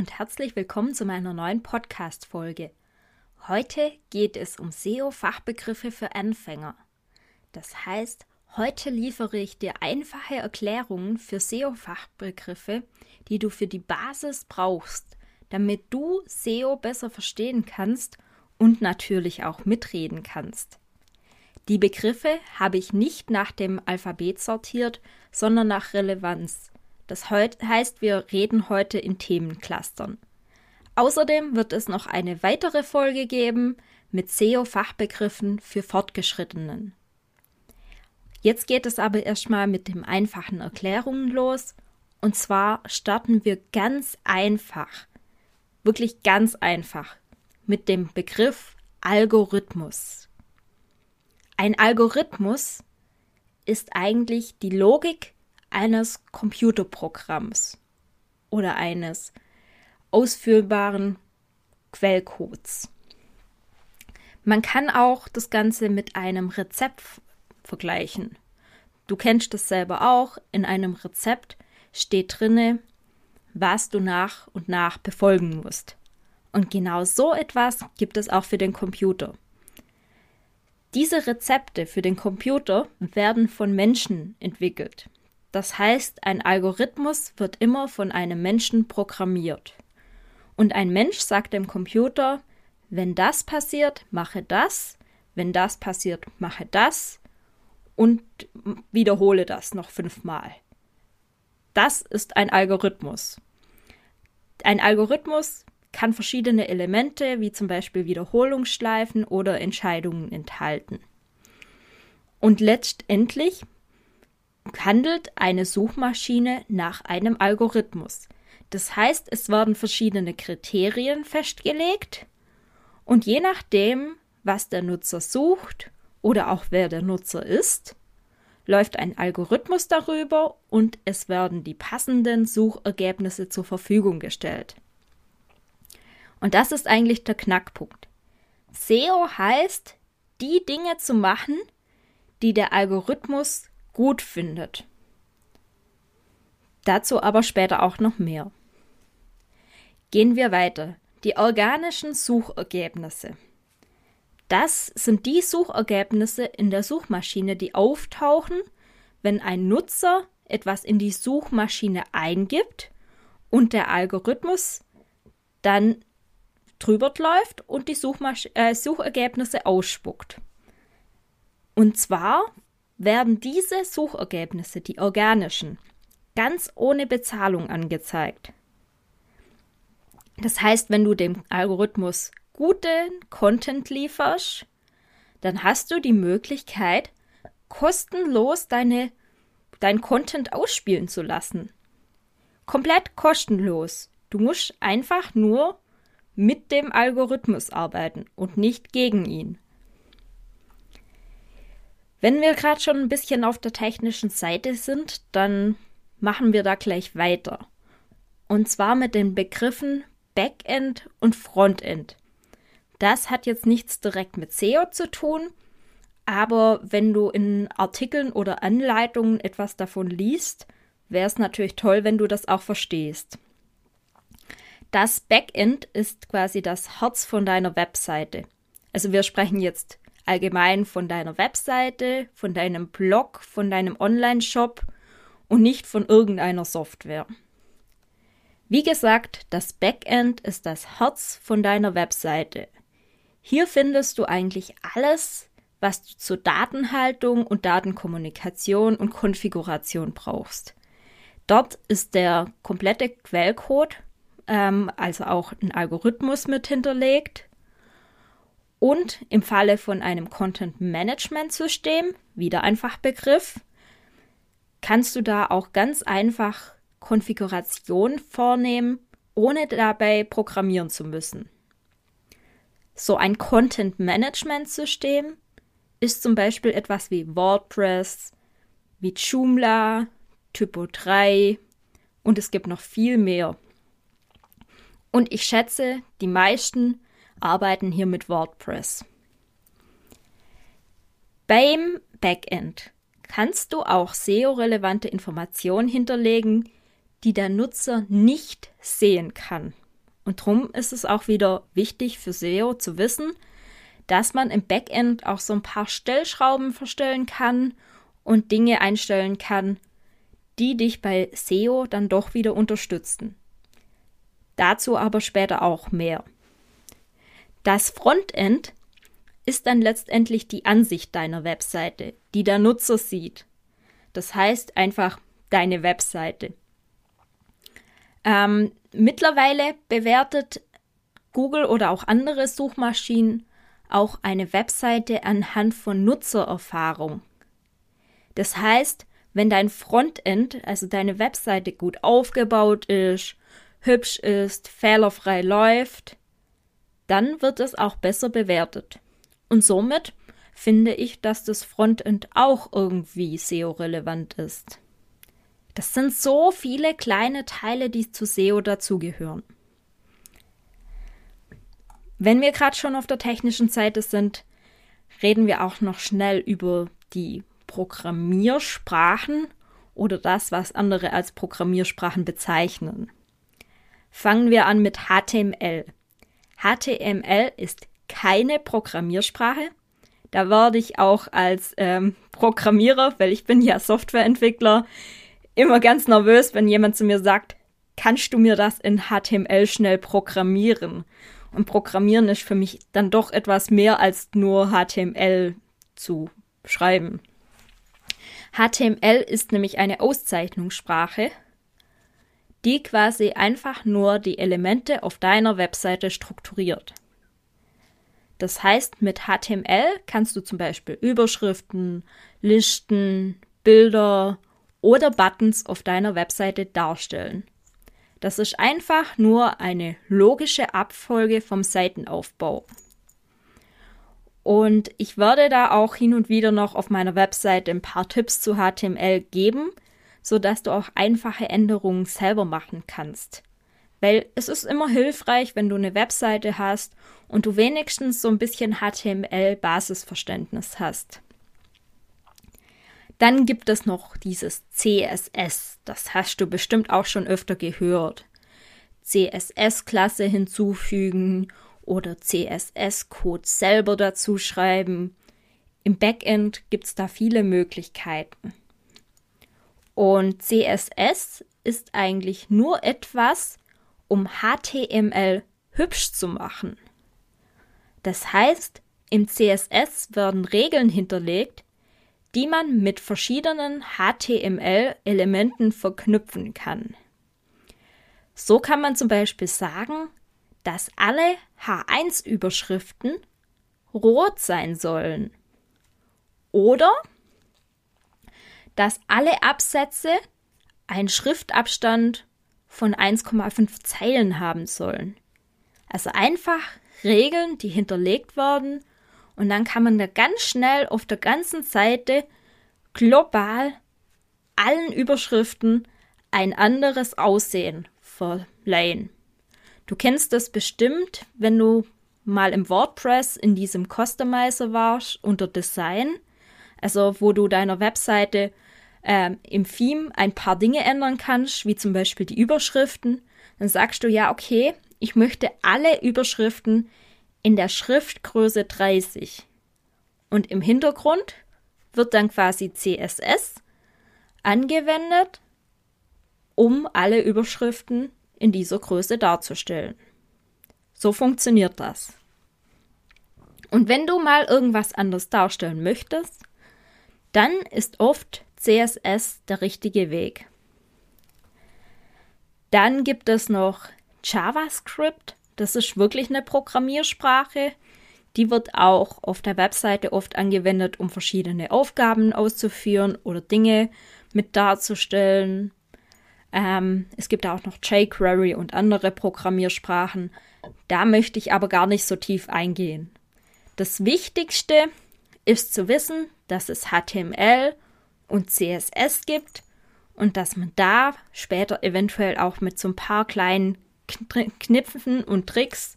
Und herzlich willkommen zu meiner neuen Podcast-Folge. Heute geht es um SEO-Fachbegriffe für Anfänger. Das heißt, heute liefere ich dir einfache Erklärungen für SEO-Fachbegriffe, die du für die Basis brauchst, damit du SEO besser verstehen kannst und natürlich auch mitreden kannst. Die Begriffe habe ich nicht nach dem Alphabet sortiert, sondern nach Relevanz. Das heißt, wir reden heute in Themenclustern. Außerdem wird es noch eine weitere Folge geben mit SEO-Fachbegriffen für Fortgeschrittenen. Jetzt geht es aber erstmal mit den einfachen Erklärungen los. Und zwar starten wir ganz einfach, wirklich ganz einfach, mit dem Begriff Algorithmus. Ein Algorithmus ist eigentlich die Logik eines Computerprogramms oder eines ausführbaren Quellcodes. Man kann auch das Ganze mit einem Rezept vergleichen. Du kennst das selber auch. In einem Rezept steht drinne, was du nach und nach befolgen musst. Und genau so etwas gibt es auch für den Computer. Diese Rezepte für den Computer werden von Menschen entwickelt. Das heißt, ein Algorithmus wird immer von einem Menschen programmiert. Und ein Mensch sagt dem Computer, wenn das passiert, mache das, wenn das passiert, mache das und wiederhole das noch fünfmal. Das ist ein Algorithmus. Ein Algorithmus kann verschiedene Elemente wie zum Beispiel Wiederholungsschleifen oder Entscheidungen enthalten. Und letztendlich handelt eine Suchmaschine nach einem Algorithmus. Das heißt, es werden verschiedene Kriterien festgelegt und je nachdem, was der Nutzer sucht oder auch wer der Nutzer ist, läuft ein Algorithmus darüber und es werden die passenden Suchergebnisse zur Verfügung gestellt. Und das ist eigentlich der Knackpunkt. SEO heißt, die Dinge zu machen, die der Algorithmus gut findet. Dazu aber später auch noch mehr. Gehen wir weiter. Die organischen Suchergebnisse. Das sind die Suchergebnisse in der Suchmaschine, die auftauchen, wenn ein Nutzer etwas in die Suchmaschine eingibt und der Algorithmus dann drüber läuft und die Suchmasch äh, Suchergebnisse ausspuckt. Und zwar werden diese Suchergebnisse, die organischen, ganz ohne Bezahlung angezeigt. Das heißt, wenn du dem Algorithmus guten Content lieferst, dann hast du die Möglichkeit, kostenlos deine, dein Content ausspielen zu lassen. Komplett kostenlos. Du musst einfach nur mit dem Algorithmus arbeiten und nicht gegen ihn. Wenn wir gerade schon ein bisschen auf der technischen Seite sind, dann machen wir da gleich weiter. Und zwar mit den Begriffen Backend und Frontend. Das hat jetzt nichts direkt mit SEO zu tun, aber wenn du in Artikeln oder Anleitungen etwas davon liest, wäre es natürlich toll, wenn du das auch verstehst. Das Backend ist quasi das Herz von deiner Webseite. Also wir sprechen jetzt allgemein von deiner Webseite, von deinem Blog, von deinem Online-Shop und nicht von irgendeiner Software. Wie gesagt, das Backend ist das Herz von deiner Webseite. Hier findest du eigentlich alles, was du zur Datenhaltung und Datenkommunikation und Konfiguration brauchst. Dort ist der komplette Quellcode, ähm, also auch ein Algorithmus mit hinterlegt, und im Falle von einem Content Management System, wieder ein Fachbegriff, kannst du da auch ganz einfach Konfiguration vornehmen, ohne dabei programmieren zu müssen. So ein Content-Management-System ist zum Beispiel etwas wie WordPress, wie Joomla, Typo 3 und es gibt noch viel mehr. Und ich schätze, die meisten arbeiten hier mit WordPress. Beim Backend kannst du auch SEO-relevante Informationen hinterlegen, die der Nutzer nicht sehen kann. Und darum ist es auch wieder wichtig für SEO zu wissen, dass man im Backend auch so ein paar Stellschrauben verstellen kann und Dinge einstellen kann, die dich bei SEO dann doch wieder unterstützen. Dazu aber später auch mehr. Das Frontend ist dann letztendlich die Ansicht deiner Webseite, die der Nutzer sieht. Das heißt einfach deine Webseite. Ähm, mittlerweile bewertet Google oder auch andere Suchmaschinen auch eine Webseite anhand von Nutzererfahrung. Das heißt, wenn dein Frontend, also deine Webseite gut aufgebaut ist, hübsch ist, fehlerfrei läuft, dann wird es auch besser bewertet. Und somit finde ich, dass das Frontend auch irgendwie SEO-relevant ist. Das sind so viele kleine Teile, die zu SEO dazugehören. Wenn wir gerade schon auf der technischen Seite sind, reden wir auch noch schnell über die Programmiersprachen oder das, was andere als Programmiersprachen bezeichnen. Fangen wir an mit HTML. HTML ist keine Programmiersprache. Da werde ich auch als ähm, Programmierer, weil ich bin ja Softwareentwickler, immer ganz nervös, wenn jemand zu mir sagt, kannst du mir das in HTML schnell programmieren? Und Programmieren ist für mich dann doch etwas mehr als nur HTML zu schreiben. HTML ist nämlich eine Auszeichnungssprache, die quasi einfach nur die Elemente auf deiner Webseite strukturiert. Das heißt, mit HTML kannst du zum Beispiel Überschriften, Listen, Bilder oder Buttons auf deiner Webseite darstellen. Das ist einfach nur eine logische Abfolge vom Seitenaufbau. Und ich werde da auch hin und wieder noch auf meiner Webseite ein paar Tipps zu HTML geben, sodass du auch einfache Änderungen selber machen kannst. Weil es ist immer hilfreich, wenn du eine Webseite hast und du wenigstens so ein bisschen HTML-Basisverständnis hast. Dann gibt es noch dieses CSS. Das hast du bestimmt auch schon öfter gehört. CSS-Klasse hinzufügen oder CSS-Code selber dazu schreiben. Im Backend gibt es da viele Möglichkeiten. Und CSS ist eigentlich nur etwas, um HTML hübsch zu machen. Das heißt, im CSS werden Regeln hinterlegt, die man mit verschiedenen HTML-Elementen verknüpfen kann. So kann man zum Beispiel sagen, dass alle H1-Überschriften rot sein sollen. Oder dass alle Absätze einen Schriftabstand von 1,5 Zeilen haben sollen. Also einfach Regeln, die hinterlegt werden und dann kann man da ganz schnell auf der ganzen Seite global allen Überschriften ein anderes Aussehen verleihen. Du kennst das bestimmt, wenn du mal im WordPress in diesem Customizer warst unter Design, also wo du deiner Webseite ähm, im Theme ein paar Dinge ändern kannst, wie zum Beispiel die Überschriften, dann sagst du ja, okay, ich möchte alle Überschriften in der Schriftgröße 30. Und im Hintergrund wird dann quasi CSS angewendet, um alle Überschriften in dieser Größe darzustellen. So funktioniert das. Und wenn du mal irgendwas anders darstellen möchtest, dann ist oft CSS der richtige Weg. Dann gibt es noch JavaScript. Das ist wirklich eine Programmiersprache. Die wird auch auf der Webseite oft angewendet, um verschiedene Aufgaben auszuführen oder Dinge mit darzustellen. Ähm, es gibt auch noch jQuery und andere Programmiersprachen. Da möchte ich aber gar nicht so tief eingehen. Das Wichtigste ist zu wissen, dass es HTML und CSS gibt und dass man da später eventuell auch mit so ein paar kleinen Knipfen und Tricks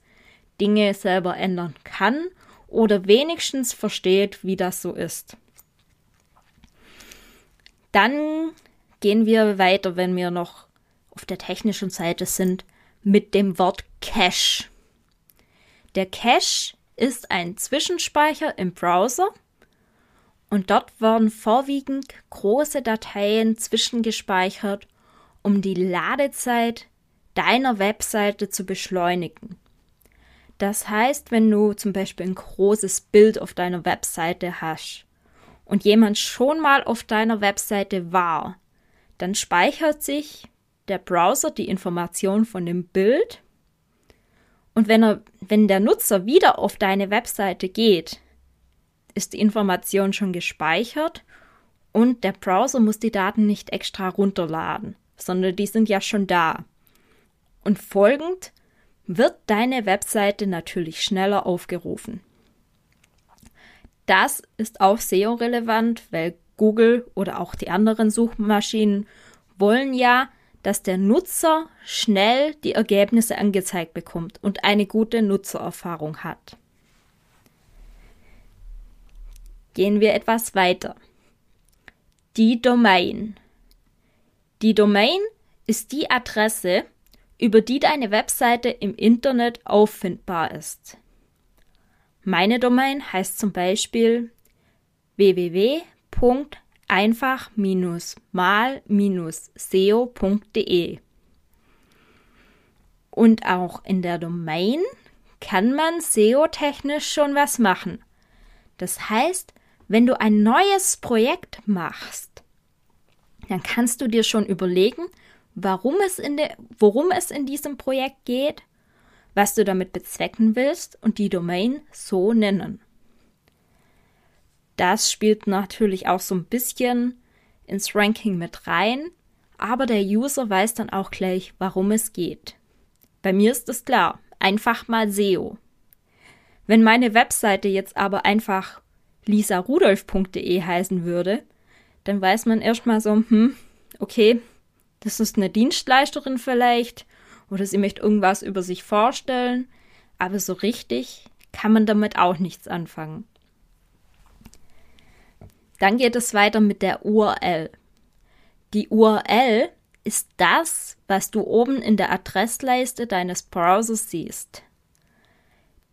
Dinge selber ändern kann oder wenigstens versteht, wie das so ist. Dann gehen wir weiter, wenn wir noch auf der technischen Seite sind, mit dem Wort Cache. Der Cache ist ein Zwischenspeicher im Browser und dort werden vorwiegend große Dateien zwischengespeichert, um die Ladezeit deiner Webseite zu beschleunigen. Das heißt, wenn du zum Beispiel ein großes Bild auf deiner Webseite hast und jemand schon mal auf deiner Webseite war, dann speichert sich der Browser die Information von dem Bild und wenn, er, wenn der Nutzer wieder auf deine Webseite geht, ist die Information schon gespeichert und der Browser muss die Daten nicht extra runterladen, sondern die sind ja schon da. Und folgend wird deine Webseite natürlich schneller aufgerufen. Das ist auch SEO-relevant, weil Google oder auch die anderen Suchmaschinen wollen ja, dass der Nutzer schnell die Ergebnisse angezeigt bekommt und eine gute Nutzererfahrung hat. Gehen wir etwas weiter. Die Domain. Die Domain ist die Adresse, über die deine Webseite im Internet auffindbar ist. Meine Domain heißt zum Beispiel www.einfach-mal-seo.de. Und auch in der Domain kann man SEO-technisch schon was machen. Das heißt, wenn du ein neues Projekt machst, dann kannst du dir schon überlegen, warum es in de, worum es in diesem Projekt geht, was du damit bezwecken willst und die Domain so nennen. Das spielt natürlich auch so ein bisschen ins Ranking mit rein, aber der User weiß dann auch gleich, warum es geht. Bei mir ist es klar, einfach mal SEO. Wenn meine Webseite jetzt aber einfach lisarudolf.de heißen würde, dann weiß man erstmal so, hm, okay, das ist eine Dienstleisterin vielleicht oder sie möchte irgendwas über sich vorstellen, aber so richtig kann man damit auch nichts anfangen. Dann geht es weiter mit der URL. Die URL ist das, was du oben in der Adressleiste deines Browsers siehst.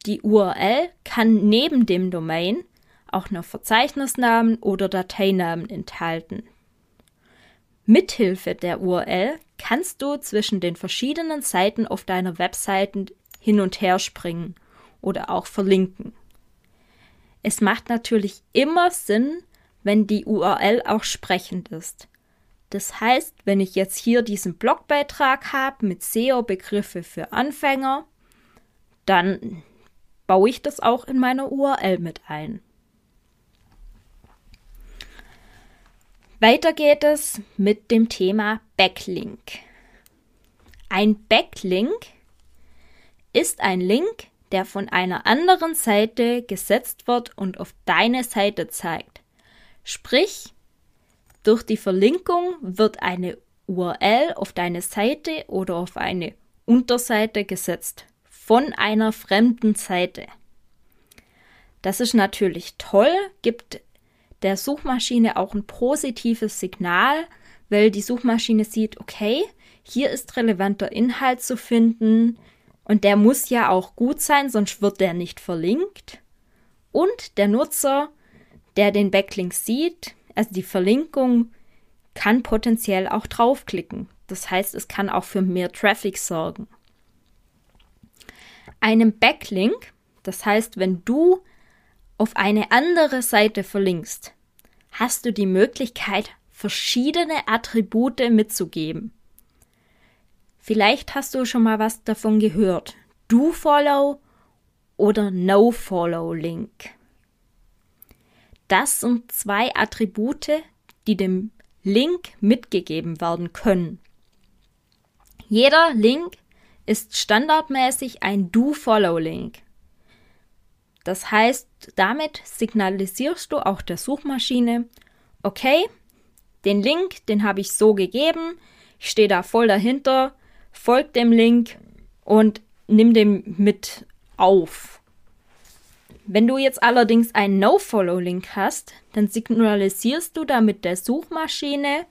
Die URL kann neben dem Domain auch noch Verzeichnisnamen oder Dateinamen enthalten. Mithilfe der URL kannst du zwischen den verschiedenen Seiten auf deiner Webseite hin und her springen oder auch verlinken. Es macht natürlich immer Sinn, wenn die URL auch sprechend ist. Das heißt, wenn ich jetzt hier diesen Blogbeitrag habe mit SEO-Begriffe für Anfänger, dann baue ich das auch in meiner URL mit ein. Weiter geht es mit dem Thema Backlink. Ein Backlink ist ein Link, der von einer anderen Seite gesetzt wird und auf deine Seite zeigt. Sprich, durch die Verlinkung wird eine URL auf deine Seite oder auf eine Unterseite gesetzt von einer fremden Seite. Das ist natürlich toll, gibt der Suchmaschine auch ein positives Signal, weil die Suchmaschine sieht, okay, hier ist relevanter Inhalt zu finden und der muss ja auch gut sein, sonst wird der nicht verlinkt. Und der Nutzer, der den Backlink sieht, also die Verlinkung, kann potenziell auch draufklicken. Das heißt, es kann auch für mehr Traffic sorgen. Einem Backlink, das heißt, wenn du auf eine andere Seite verlinkst, hast du die Möglichkeit, verschiedene Attribute mitzugeben. Vielleicht hast du schon mal was davon gehört. Do Follow oder No Follow Link. Das sind zwei Attribute, die dem Link mitgegeben werden können. Jeder Link ist standardmäßig ein Do-Follow-Link. Das heißt, damit signalisierst du auch der Suchmaschine, okay, den Link, den habe ich so gegeben, ich stehe da voll dahinter, folg dem Link und nimm den mit auf. Wenn du jetzt allerdings einen No-Follow-Link hast, dann signalisierst du damit der Suchmaschine,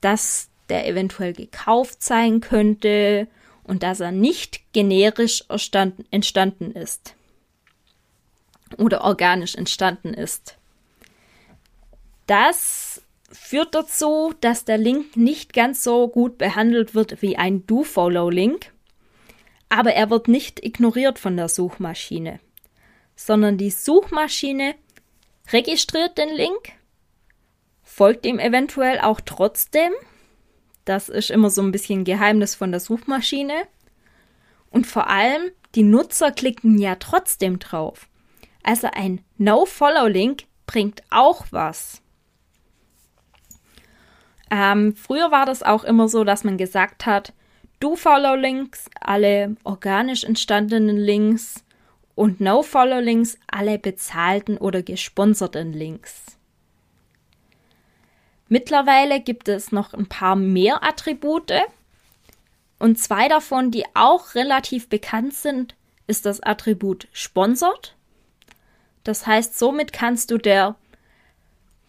dass der eventuell gekauft sein könnte und dass er nicht generisch entstanden ist oder organisch entstanden ist. Das führt dazu, dass der Link nicht ganz so gut behandelt wird wie ein Do-Follow-Link, aber er wird nicht ignoriert von der Suchmaschine, sondern die Suchmaschine registriert den Link, folgt ihm eventuell auch trotzdem. Das ist immer so ein bisschen Geheimnis von der Suchmaschine. Und vor allem, die Nutzer klicken ja trotzdem drauf. Also ein No-Follow-Link bringt auch was. Ähm, früher war das auch immer so, dass man gesagt hat, Do-Follow-Links, alle organisch entstandenen Links und No-Follow-Links, alle bezahlten oder gesponserten Links. Mittlerweile gibt es noch ein paar mehr Attribute. Und zwei davon, die auch relativ bekannt sind, ist das Attribut Sponsored das heißt, somit kannst du der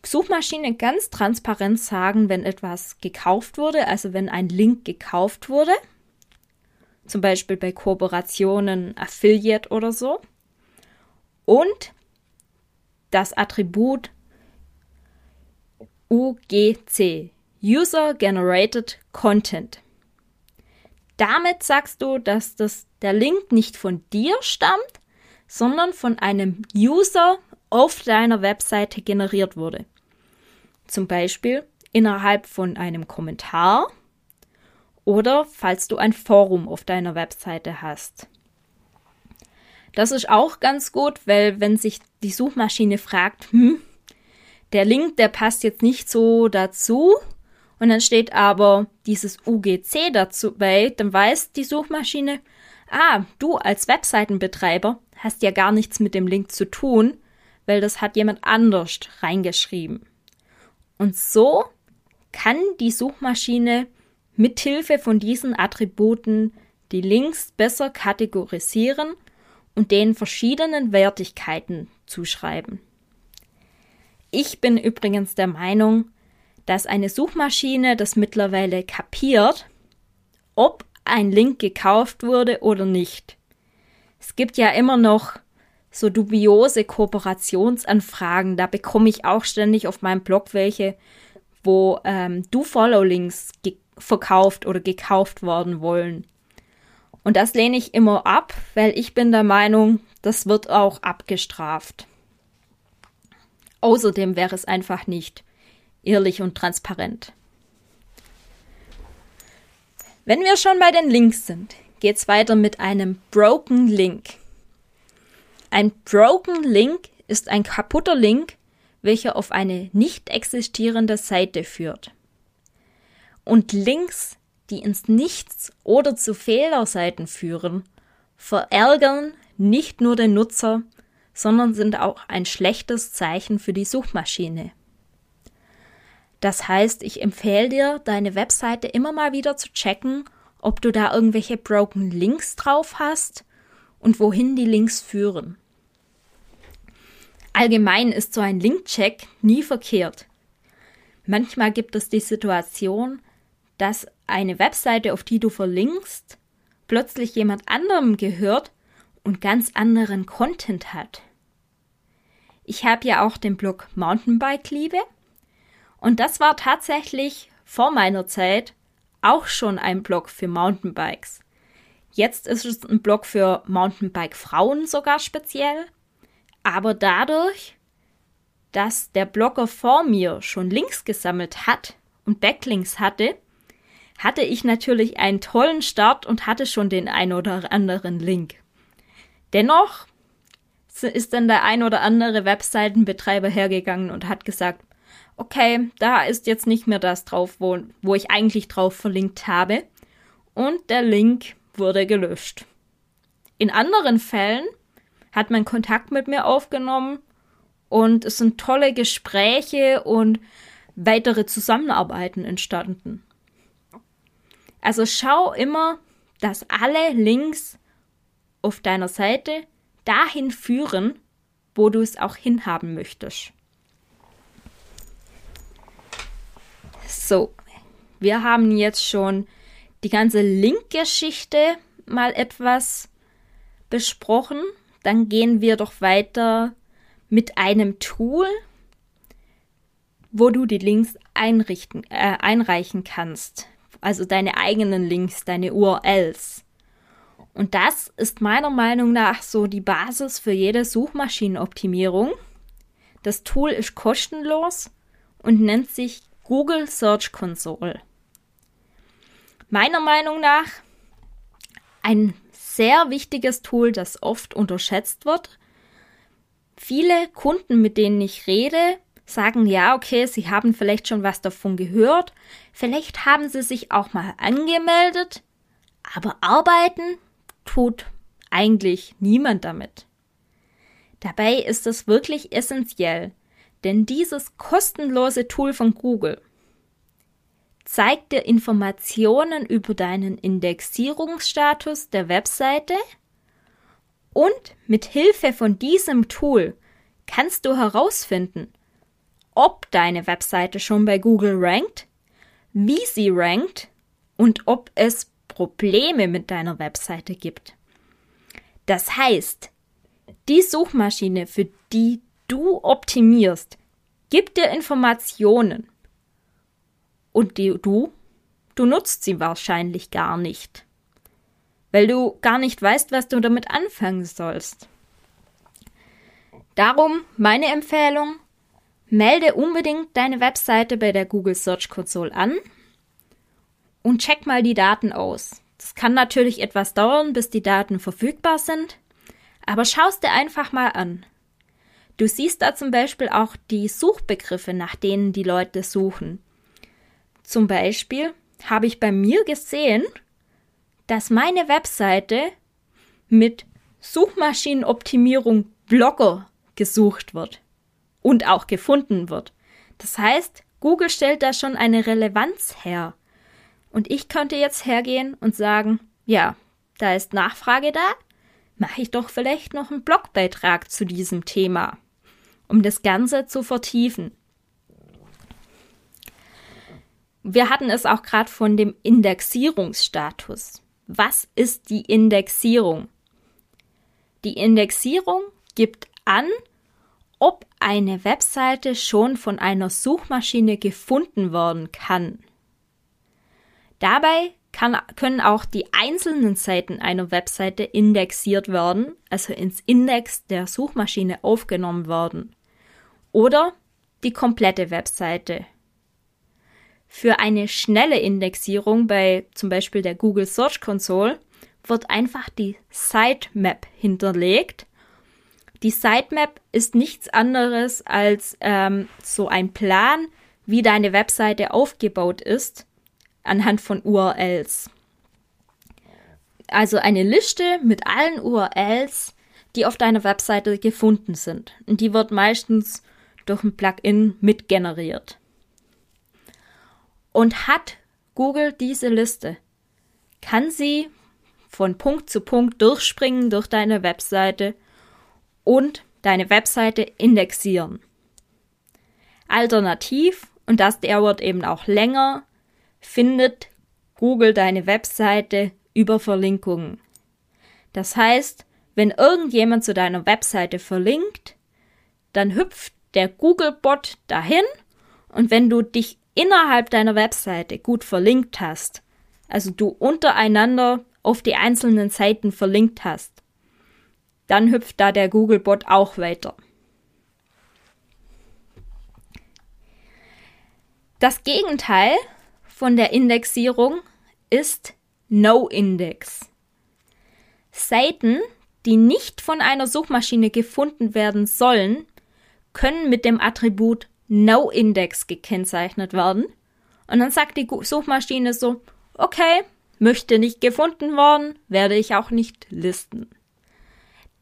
Suchmaschine ganz transparent sagen, wenn etwas gekauft wurde, also wenn ein Link gekauft wurde, zum Beispiel bei Kooperationen, Affiliate oder so, und das Attribut UGC, User Generated Content. Damit sagst du, dass das, der Link nicht von dir stammt, sondern von einem User auf deiner Webseite generiert wurde. Zum Beispiel innerhalb von einem Kommentar oder falls du ein Forum auf deiner Webseite hast. Das ist auch ganz gut, weil wenn sich die Suchmaschine fragt, hm, der Link, der passt jetzt nicht so dazu, und dann steht aber dieses UGC dazu bei, dann weiß die Suchmaschine, ah, du als Webseitenbetreiber hast ja gar nichts mit dem Link zu tun, weil das hat jemand anders reingeschrieben. Und so kann die Suchmaschine mithilfe von diesen Attributen die Links besser kategorisieren und den verschiedenen Wertigkeiten zuschreiben. Ich bin übrigens der Meinung, dass eine Suchmaschine das mittlerweile kapiert, ob ein Link gekauft wurde oder nicht. Es gibt ja immer noch so dubiose Kooperationsanfragen. Da bekomme ich auch ständig auf meinem Blog welche, wo ähm, Do-Follow-Links verkauft oder gekauft worden wollen. Und das lehne ich immer ab, weil ich bin der Meinung, das wird auch abgestraft. Außerdem wäre es einfach nicht ehrlich und transparent. Wenn wir schon bei den Links sind, geht's weiter mit einem Broken Link. Ein Broken Link ist ein kaputter Link, welcher auf eine nicht existierende Seite führt. Und Links, die ins Nichts oder zu Fehlerseiten führen, verärgern nicht nur den Nutzer, sondern sind auch ein schlechtes Zeichen für die Suchmaschine. Das heißt, ich empfehle dir, deine Webseite immer mal wieder zu checken, ob du da irgendwelche broken Links drauf hast und wohin die Links führen. Allgemein ist so ein Linkcheck nie verkehrt. Manchmal gibt es die Situation, dass eine Webseite, auf die du verlinkst, plötzlich jemand anderem gehört und ganz anderen Content hat. Ich habe ja auch den Blog Mountainbike Liebe und das war tatsächlich vor meiner Zeit auch schon ein Blog für Mountainbikes. Jetzt ist es ein Blog für Mountainbike-Frauen sogar speziell. Aber dadurch, dass der Blogger vor mir schon Links gesammelt hat und Backlinks hatte, hatte ich natürlich einen tollen Start und hatte schon den ein oder anderen Link. Dennoch ist dann der ein oder andere Webseitenbetreiber hergegangen und hat gesagt, okay, da ist jetzt nicht mehr das drauf, wo, wo ich eigentlich drauf verlinkt habe. und der Link wurde gelöscht. In anderen Fällen hat man Kontakt mit mir aufgenommen und es sind tolle Gespräche und weitere Zusammenarbeiten entstanden. Also schau immer, dass alle Links auf deiner Seite dahin führen, wo du es auch hinhaben möchtest. So, wir haben jetzt schon die ganze Link-Geschichte mal etwas besprochen. Dann gehen wir doch weiter mit einem Tool, wo du die Links einrichten, äh, einreichen kannst. Also deine eigenen Links, deine URLs. Und das ist meiner Meinung nach so die Basis für jede Suchmaschinenoptimierung. Das Tool ist kostenlos und nennt sich Google Search Console. Meiner Meinung nach ein sehr wichtiges Tool, das oft unterschätzt wird. Viele Kunden, mit denen ich rede, sagen ja, okay, sie haben vielleicht schon was davon gehört, vielleicht haben sie sich auch mal angemeldet, aber arbeiten tut eigentlich niemand damit. Dabei ist es wirklich essentiell, denn dieses kostenlose Tool von Google zeigt dir Informationen über deinen Indexierungsstatus der Webseite und mit Hilfe von diesem Tool kannst du herausfinden, ob deine Webseite schon bei Google rankt, wie sie rankt und ob es Probleme mit deiner Webseite gibt. Das heißt, die Suchmaschine, für die du optimierst, gibt dir Informationen. Und die, du, du nutzt sie wahrscheinlich gar nicht. Weil du gar nicht weißt, was du damit anfangen sollst. Darum meine Empfehlung, melde unbedingt deine Webseite bei der Google Search Console an und check mal die Daten aus. Das kann natürlich etwas dauern, bis die Daten verfügbar sind, aber schaust dir einfach mal an. Du siehst da zum Beispiel auch die Suchbegriffe, nach denen die Leute suchen. Zum Beispiel habe ich bei mir gesehen, dass meine Webseite mit Suchmaschinenoptimierung Blogger gesucht wird und auch gefunden wird. Das heißt, Google stellt da schon eine Relevanz her. Und ich könnte jetzt hergehen und sagen, ja, da ist Nachfrage da, mache ich doch vielleicht noch einen Blogbeitrag zu diesem Thema um das Ganze zu vertiefen. Wir hatten es auch gerade von dem Indexierungsstatus. Was ist die Indexierung? Die Indexierung gibt an, ob eine Webseite schon von einer Suchmaschine gefunden werden kann. Dabei kann, können auch die einzelnen Seiten einer Webseite indexiert werden, also ins Index der Suchmaschine aufgenommen werden oder die komplette Webseite. Für eine schnelle Indexierung bei zum Beispiel der Google Search Console wird einfach die Sitemap hinterlegt. Die Sitemap ist nichts anderes als ähm, so ein Plan, wie deine Webseite aufgebaut ist, anhand von URLs. Also eine Liste mit allen URLs, die auf deiner Webseite gefunden sind. Und die wird meistens durch ein Plugin mitgeneriert. Und hat Google diese Liste, kann sie von Punkt zu Punkt durchspringen durch deine Webseite und deine Webseite indexieren. Alternativ, und das dauert eben auch länger, findet Google deine Webseite über Verlinkungen. Das heißt, wenn irgendjemand zu deiner Webseite verlinkt, dann hüpft der Google-Bot dahin und wenn du dich innerhalb deiner Webseite gut verlinkt hast, also du untereinander auf die einzelnen Seiten verlinkt hast, dann hüpft da der Google-Bot auch weiter. Das Gegenteil von der Indexierung ist No-Index. Seiten, die nicht von einer Suchmaschine gefunden werden sollen, können mit dem Attribut NoIndex gekennzeichnet werden. Und dann sagt die Suchmaschine so, okay, möchte nicht gefunden worden, werde ich auch nicht listen.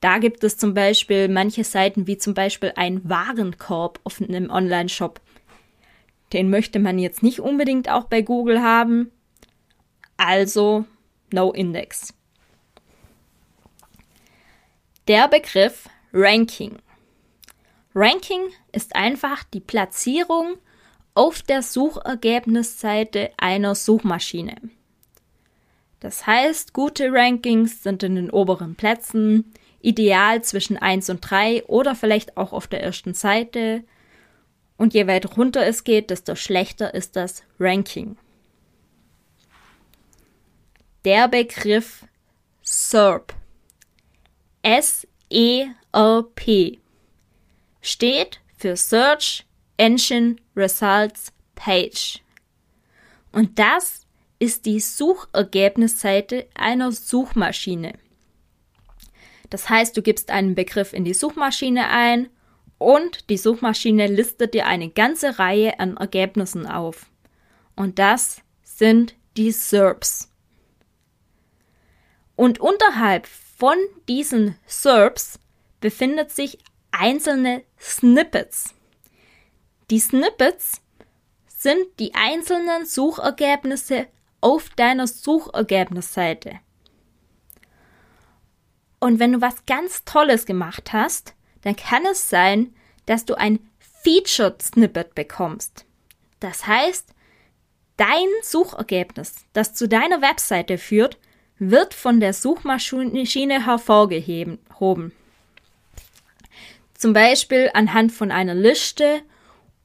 Da gibt es zum Beispiel manche Seiten wie zum Beispiel ein Warenkorb auf einem Online-Shop. Den möchte man jetzt nicht unbedingt auch bei Google haben. Also no index. Der Begriff Ranking. Ranking ist einfach die Platzierung auf der Suchergebnisseite einer Suchmaschine. Das heißt, gute Rankings sind in den oberen Plätzen, ideal zwischen 1 und 3 oder vielleicht auch auf der ersten Seite. Und je weiter runter es geht, desto schlechter ist das Ranking. Der Begriff SERP S-E-R-P steht für Search Engine Results Page. Und das ist die Suchergebnisseite einer Suchmaschine. Das heißt, du gibst einen Begriff in die Suchmaschine ein und die Suchmaschine listet dir eine ganze Reihe an Ergebnissen auf. Und das sind die SERPs. Und unterhalb von diesen SERPs befindet sich einzelne Snippets. Die Snippets sind die einzelnen Suchergebnisse auf deiner Suchergebnisseite. Und wenn du was ganz Tolles gemacht hast, dann kann es sein, dass du ein Featured Snippet bekommst. Das heißt, dein Suchergebnis, das zu deiner Webseite führt, wird von der Suchmaschine hervorgehoben. Zum Beispiel anhand von einer Liste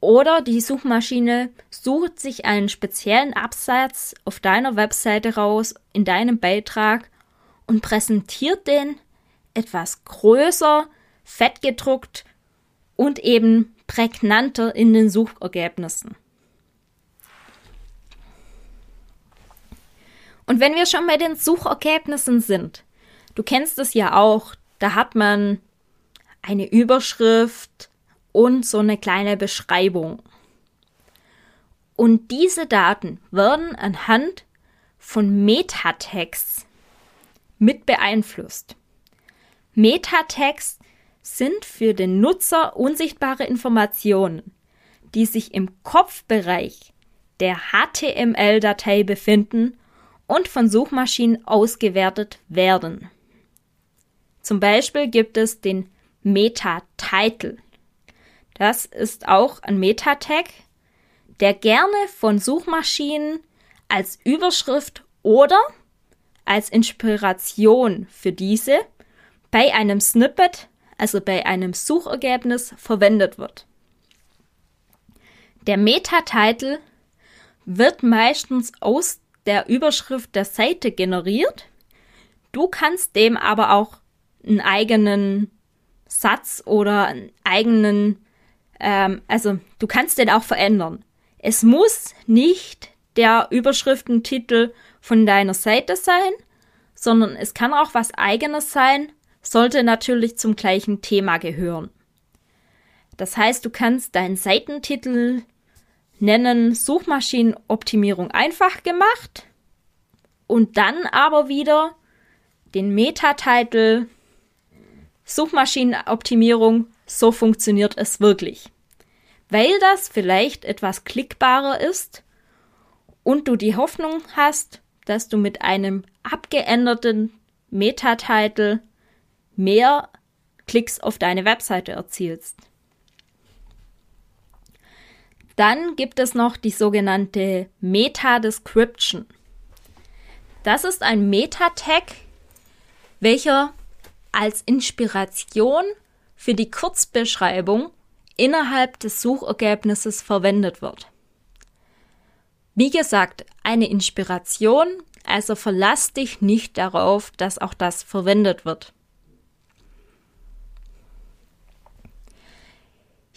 oder die Suchmaschine sucht sich einen speziellen Absatz auf deiner Webseite raus in deinem Beitrag und präsentiert den etwas größer, fettgedruckt und eben prägnanter in den Suchergebnissen. Und wenn wir schon bei den Suchergebnissen sind, du kennst es ja auch, da hat man eine Überschrift und so eine kleine Beschreibung. Und diese Daten werden anhand von Metatext mit beeinflusst. Metatext sind für den Nutzer unsichtbare Informationen, die sich im Kopfbereich der HTML-Datei befinden und von Suchmaschinen ausgewertet werden. Zum Beispiel gibt es den Meta-Title. Das ist auch ein Meta-Tag, der gerne von Suchmaschinen als Überschrift oder als Inspiration für diese bei einem Snippet, also bei einem Suchergebnis, verwendet wird. Der Meta-Title wird meistens aus der Überschrift der Seite generiert. Du kannst dem aber auch einen eigenen Satz oder einen eigenen, ähm, also du kannst den auch verändern. Es muss nicht der Überschriftentitel von deiner Seite sein, sondern es kann auch was eigenes sein, sollte natürlich zum gleichen Thema gehören. Das heißt, du kannst deinen Seitentitel nennen Suchmaschinenoptimierung einfach gemacht und dann aber wieder den Metatitel Suchmaschinenoptimierung, so funktioniert es wirklich. Weil das vielleicht etwas klickbarer ist und du die Hoffnung hast, dass du mit einem abgeänderten Metatitel mehr Klicks auf deine Webseite erzielst. Dann gibt es noch die sogenannte Meta-Description. Das ist ein Meta-Tag, welcher als Inspiration für die Kurzbeschreibung innerhalb des Suchergebnisses verwendet wird. Wie gesagt, eine Inspiration, also verlass dich nicht darauf, dass auch das verwendet wird.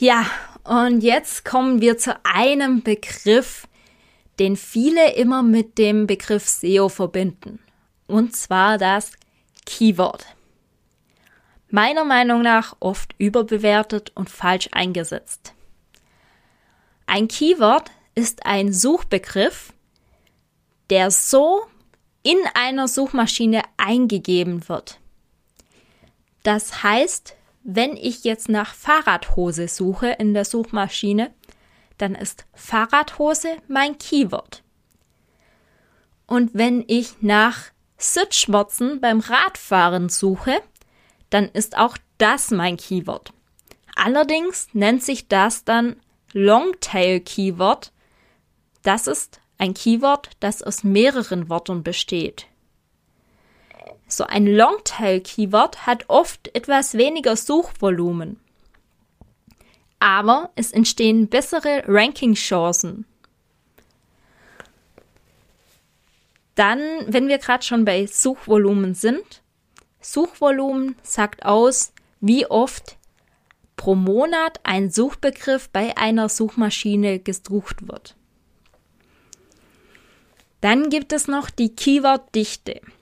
Ja, und jetzt kommen wir zu einem Begriff, den viele immer mit dem Begriff SEO verbinden. Und zwar das Keyword. Meiner Meinung nach oft überbewertet und falsch eingesetzt. Ein Keyword ist ein Suchbegriff, der so in einer Suchmaschine eingegeben wird. Das heißt, wenn ich jetzt nach Fahrradhose suche in der Suchmaschine, dann ist Fahrradhose mein Keyword. Und wenn ich nach Sitzschmerzen beim Radfahren suche, dann ist auch das mein Keyword. Allerdings nennt sich das dann Longtail Keyword. Das ist ein Keyword, das aus mehreren Worten besteht. So ein Longtail-Keyword hat oft etwas weniger Suchvolumen. Aber es entstehen bessere Ranking-Chancen. Dann, wenn wir gerade schon bei Suchvolumen sind, Suchvolumen sagt aus, wie oft pro Monat ein Suchbegriff bei einer Suchmaschine gesucht wird. Dann gibt es noch die Keyworddichte. Oh,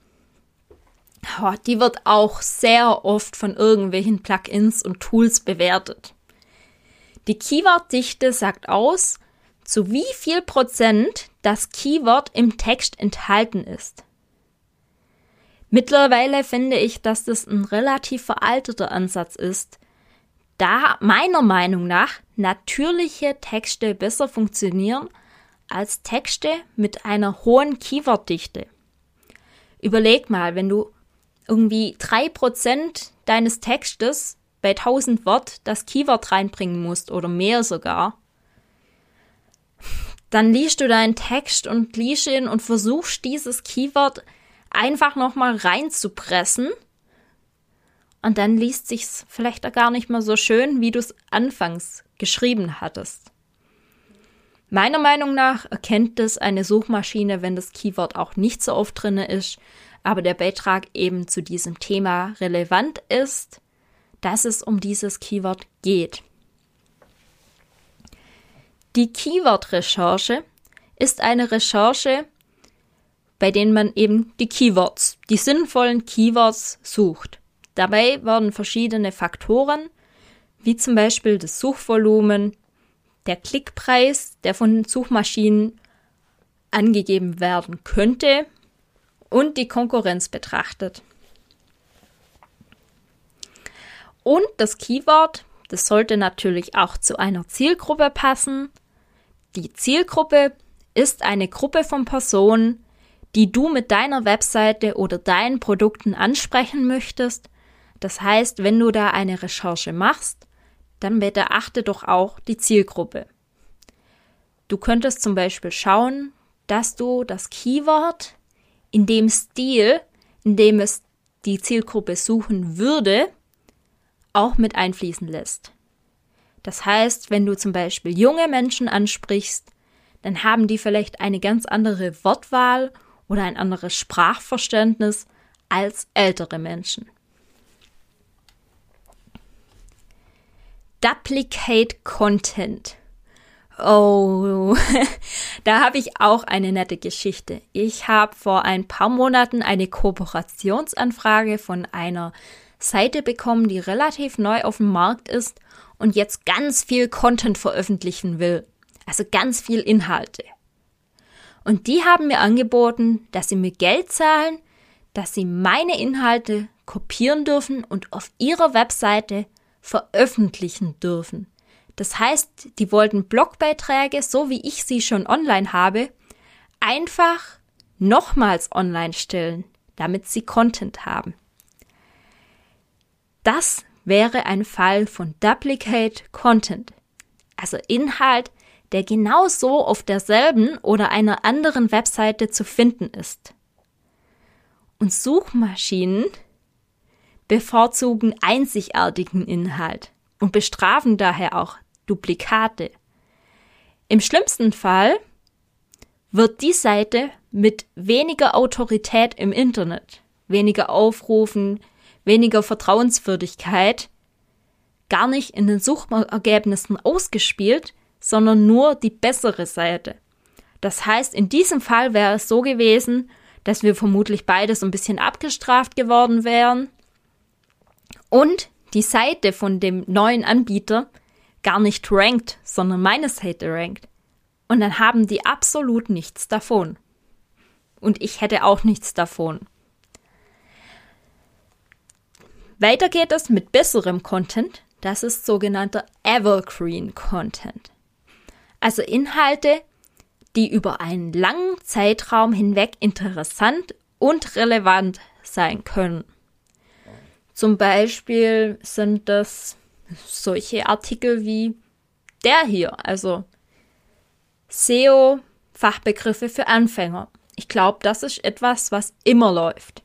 die wird auch sehr oft von irgendwelchen Plugins und Tools bewertet. Die Keyworddichte sagt aus, zu wie viel Prozent das Keyword im Text enthalten ist. Mittlerweile finde ich, dass das ein relativ veralteter Ansatz ist, da meiner Meinung nach natürliche Texte besser funktionieren als Texte mit einer hohen Keyworddichte. Überleg mal, wenn du irgendwie drei Prozent deines Textes bei 1000 Wort das Keyword reinbringen musst oder mehr sogar, dann liest du deinen Text und liest ihn und versuchst dieses Keyword einfach nochmal reinzupressen. Und dann liest sich's vielleicht gar nicht mehr so schön, wie du es anfangs geschrieben hattest. Meiner Meinung nach erkennt es eine Suchmaschine, wenn das Keyword auch nicht so oft drinne ist, aber der Beitrag eben zu diesem Thema relevant ist, dass es um dieses Keyword geht. Die Keyword-Recherche ist eine Recherche, bei denen man eben die Keywords, die sinnvollen Keywords sucht. Dabei werden verschiedene Faktoren, wie zum Beispiel das Suchvolumen, der Klickpreis, der von Suchmaschinen angegeben werden könnte und die Konkurrenz betrachtet. Und das Keyword, das sollte natürlich auch zu einer Zielgruppe passen. Die Zielgruppe ist eine Gruppe von Personen, die du mit deiner Webseite oder deinen Produkten ansprechen möchtest. Das heißt, wenn du da eine Recherche machst, dann bitte achte doch auch die Zielgruppe. Du könntest zum Beispiel schauen, dass du das Keyword in dem Stil, in dem es die Zielgruppe suchen würde, auch mit einfließen lässt. Das heißt, wenn du zum Beispiel junge Menschen ansprichst, dann haben die vielleicht eine ganz andere Wortwahl oder ein anderes Sprachverständnis als ältere Menschen. Duplicate Content. Oh, da habe ich auch eine nette Geschichte. Ich habe vor ein paar Monaten eine Kooperationsanfrage von einer Seite bekommen, die relativ neu auf dem Markt ist und jetzt ganz viel Content veröffentlichen will. Also ganz viel Inhalte. Und die haben mir angeboten, dass sie mir Geld zahlen, dass sie meine Inhalte kopieren dürfen und auf ihrer Webseite veröffentlichen dürfen. Das heißt, die wollten Blogbeiträge, so wie ich sie schon online habe, einfach nochmals online stellen, damit sie Content haben. Das wäre ein Fall von Duplicate Content, also Inhalt, der genauso auf derselben oder einer anderen Webseite zu finden ist. Und Suchmaschinen bevorzugen einzigartigen Inhalt und bestrafen daher auch Duplikate. Im schlimmsten Fall wird die Seite mit weniger Autorität im Internet, weniger Aufrufen, weniger Vertrauenswürdigkeit gar nicht in den Suchergebnissen ausgespielt, sondern nur die bessere Seite. Das heißt, in diesem Fall wäre es so gewesen, dass wir vermutlich beide so ein bisschen abgestraft geworden wären und die Seite von dem neuen Anbieter gar nicht rankt, sondern meine Seite rankt. Und dann haben die absolut nichts davon. Und ich hätte auch nichts davon. Weiter geht es mit besserem Content. Das ist sogenannter Evergreen Content. Also Inhalte, die über einen langen Zeitraum hinweg interessant und relevant sein können. Zum Beispiel sind das solche Artikel wie der hier, also SEO Fachbegriffe für Anfänger. Ich glaube, das ist etwas, was immer läuft.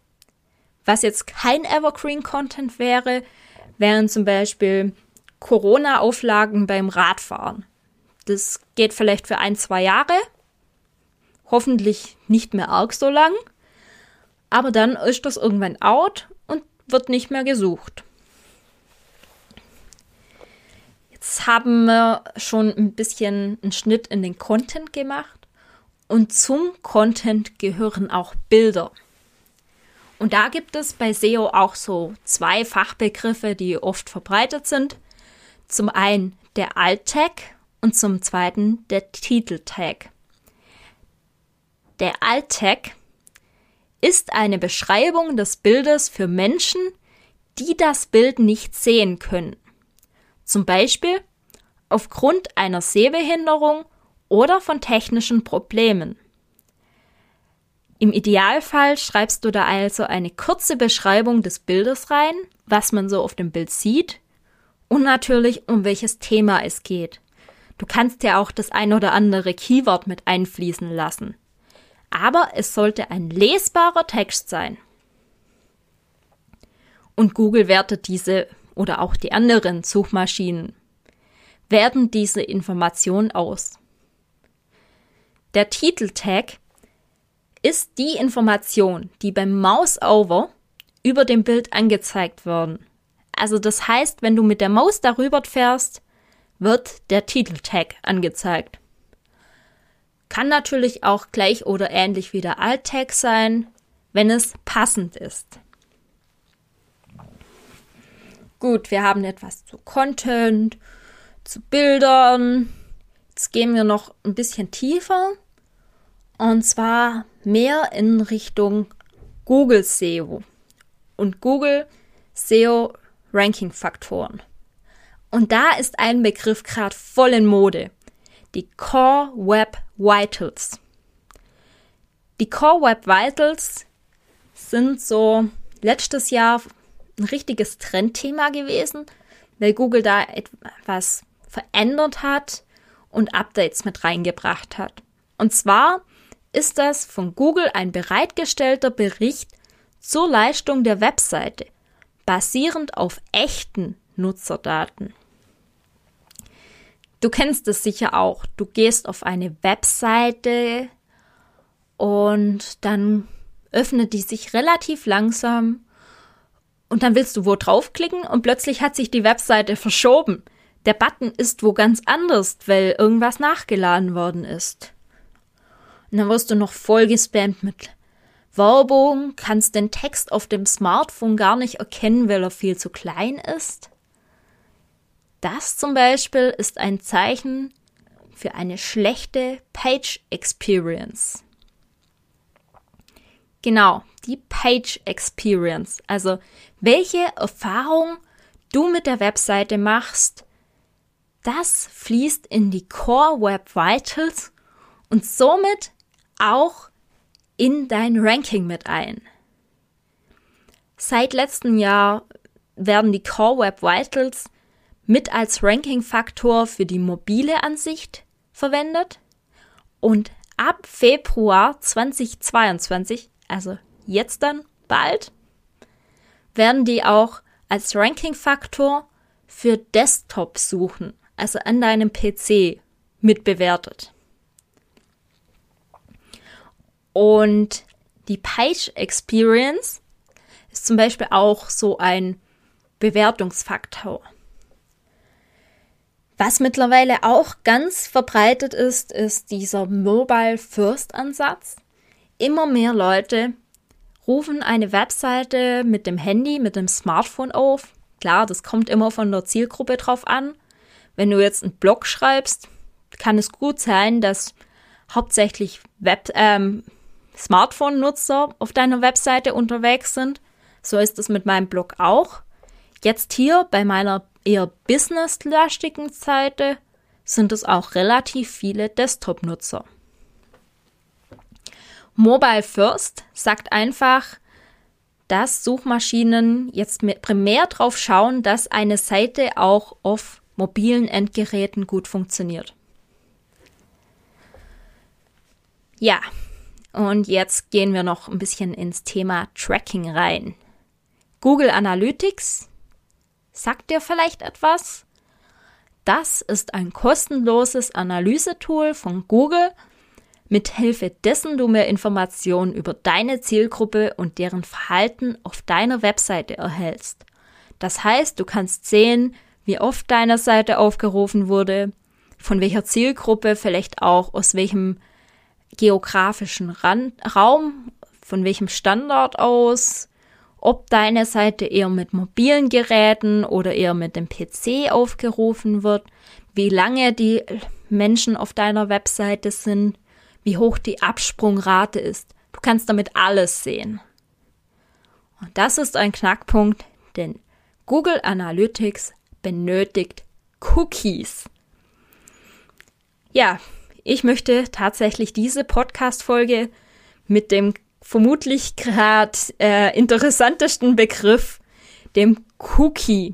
Was jetzt kein Evergreen-Content wäre, wären zum Beispiel Corona-Auflagen beim Radfahren. Das geht vielleicht für ein, zwei Jahre. Hoffentlich nicht mehr arg so lang. Aber dann ist das irgendwann out und wird nicht mehr gesucht. Jetzt haben wir schon ein bisschen einen Schnitt in den Content gemacht. Und zum Content gehören auch Bilder. Und da gibt es bei SEO auch so zwei Fachbegriffe, die oft verbreitet sind. Zum einen der Alt-Tag und zum zweiten der Titel-Tag. Der Alt-Tag ist eine Beschreibung des Bildes für Menschen, die das Bild nicht sehen können. Zum Beispiel aufgrund einer Sehbehinderung oder von technischen Problemen. Im Idealfall schreibst du da also eine kurze Beschreibung des Bildes rein, was man so auf dem Bild sieht und natürlich um welches Thema es geht. Du kannst ja auch das ein oder andere Keyword mit einfließen lassen. Aber es sollte ein lesbarer Text sein. Und Google wertet diese oder auch die anderen Suchmaschinen werden diese Informationen aus. Der Titeltag ist die Information, die beim Mouse-Over über dem Bild angezeigt werden. Also das heißt, wenn du mit der Maus darüber fährst, wird der Titeltag angezeigt. Kann natürlich auch gleich oder ähnlich wie der Alt-Tag sein, wenn es passend ist. Gut, wir haben etwas zu Content, zu Bildern. Jetzt gehen wir noch ein bisschen tiefer und zwar mehr in Richtung Google SEO und Google SEO Ranking Faktoren. Und da ist ein Begriff gerade voll in Mode. Die Core Web Vitals. Die Core Web Vitals sind so letztes Jahr ein richtiges Trendthema gewesen, weil Google da etwas verändert hat und Updates mit reingebracht hat. Und zwar ist das von Google ein bereitgestellter Bericht zur Leistung der Webseite, basierend auf echten Nutzerdaten. Du kennst es sicher auch. Du gehst auf eine Webseite und dann öffnet die sich relativ langsam und dann willst du wo draufklicken und plötzlich hat sich die Webseite verschoben. Der Button ist wo ganz anders, weil irgendwas nachgeladen worden ist. Und dann wirst du noch voll gespammt mit Werbung, kannst den Text auf dem Smartphone gar nicht erkennen, weil er viel zu klein ist. Das zum Beispiel ist ein Zeichen für eine schlechte Page Experience. Genau, die Page Experience. Also welche Erfahrung du mit der Webseite machst, das fließt in die Core Web Vitals und somit auch in dein Ranking mit ein. Seit letztem Jahr werden die Core Web Vitals mit als Ranking-Faktor für die mobile Ansicht verwendet und ab Februar 2022, also jetzt dann bald, werden die auch als Ranking-Faktor für Desktop-Suchen, also an deinem PC, mitbewertet. Und die Page Experience ist zum Beispiel auch so ein Bewertungsfaktor. Was mittlerweile auch ganz verbreitet ist, ist dieser Mobile First Ansatz. Immer mehr Leute rufen eine Webseite mit dem Handy, mit dem Smartphone auf. Klar, das kommt immer von der Zielgruppe drauf an. Wenn du jetzt einen Blog schreibst, kann es gut sein, dass hauptsächlich ähm, Smartphone-Nutzer auf deiner Webseite unterwegs sind. So ist es mit meinem Blog auch. Jetzt hier bei meiner eher businesslastigen Seite sind es auch relativ viele Desktop-Nutzer. Mobile First sagt einfach, dass Suchmaschinen jetzt primär darauf schauen, dass eine Seite auch auf mobilen Endgeräten gut funktioniert. Ja, und jetzt gehen wir noch ein bisschen ins Thema Tracking rein. Google Analytics sagt dir vielleicht etwas? Das ist ein kostenloses Analysetool von Google, mit Hilfe dessen du mehr Informationen über deine Zielgruppe und deren Verhalten auf deiner Webseite erhältst. Das heißt, du kannst sehen, wie oft deine Seite aufgerufen wurde, von welcher Zielgruppe, vielleicht auch aus welchem geografischen Rand, Raum, von welchem Standort aus, ob deine Seite eher mit mobilen Geräten oder eher mit dem PC aufgerufen wird, wie lange die Menschen auf deiner Webseite sind, wie hoch die Absprungrate ist. Du kannst damit alles sehen. Und das ist ein Knackpunkt, denn Google Analytics benötigt Cookies. Ja, ich möchte tatsächlich diese Podcast-Folge mit dem vermutlich gerade äh, interessantesten Begriff, dem Cookie,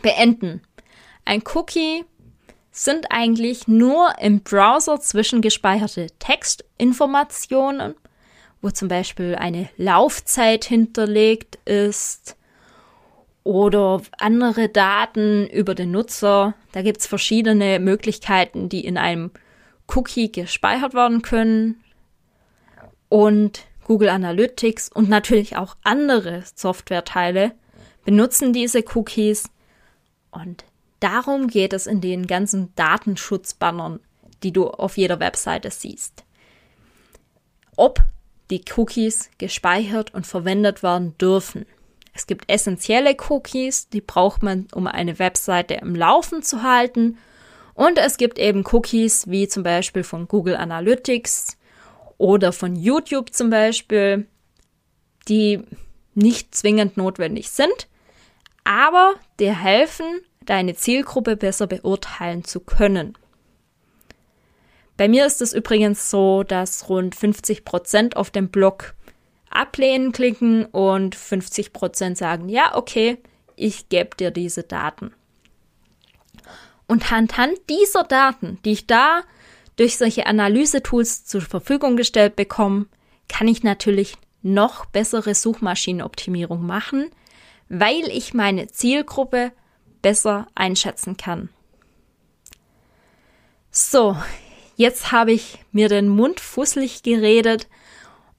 beenden. Ein Cookie sind eigentlich nur im Browser zwischengespeicherte Textinformationen, wo zum Beispiel eine Laufzeit hinterlegt ist oder andere Daten über den Nutzer. Da gibt es verschiedene Möglichkeiten, die in einem Cookie gespeichert werden können. Und Google Analytics und natürlich auch andere Softwareteile benutzen diese Cookies und Darum geht es in den ganzen Datenschutzbannern, die du auf jeder Webseite siehst. Ob die Cookies gespeichert und verwendet werden dürfen. Es gibt essentielle Cookies, die braucht man, um eine Webseite im Laufen zu halten. Und es gibt eben Cookies, wie zum Beispiel von Google Analytics oder von YouTube zum Beispiel, die nicht zwingend notwendig sind, aber dir helfen, deine Zielgruppe besser beurteilen zu können. Bei mir ist es übrigens so, dass rund 50 Prozent auf dem Blog ablehnen klicken und 50 Prozent sagen, ja, okay, ich gebe dir diese Daten. Und anhand dieser Daten, die ich da durch solche Analysetools zur Verfügung gestellt bekomme, kann ich natürlich noch bessere Suchmaschinenoptimierung machen, weil ich meine Zielgruppe besser einschätzen kann. So, jetzt habe ich mir den Mund fusselig geredet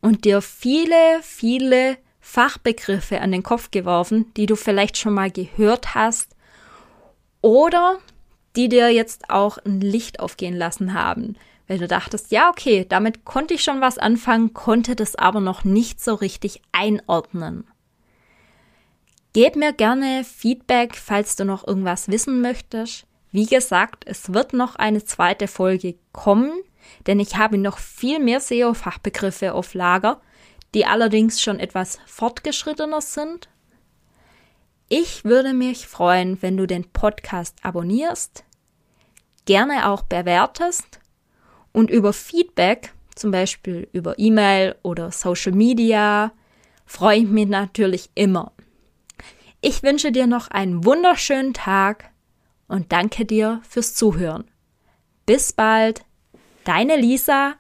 und dir viele, viele Fachbegriffe an den Kopf geworfen, die du vielleicht schon mal gehört hast oder die dir jetzt auch ein Licht aufgehen lassen haben, weil du dachtest, ja, okay, damit konnte ich schon was anfangen, konnte das aber noch nicht so richtig einordnen. Gib mir gerne Feedback, falls du noch irgendwas wissen möchtest. Wie gesagt, es wird noch eine zweite Folge kommen, denn ich habe noch viel mehr SEO-Fachbegriffe auf Lager, die allerdings schon etwas fortgeschrittener sind. Ich würde mich freuen, wenn du den Podcast abonnierst, gerne auch bewertest und über Feedback, zum Beispiel über E-Mail oder Social Media, freue ich mich natürlich immer. Ich wünsche dir noch einen wunderschönen Tag und danke dir fürs Zuhören. Bis bald, deine Lisa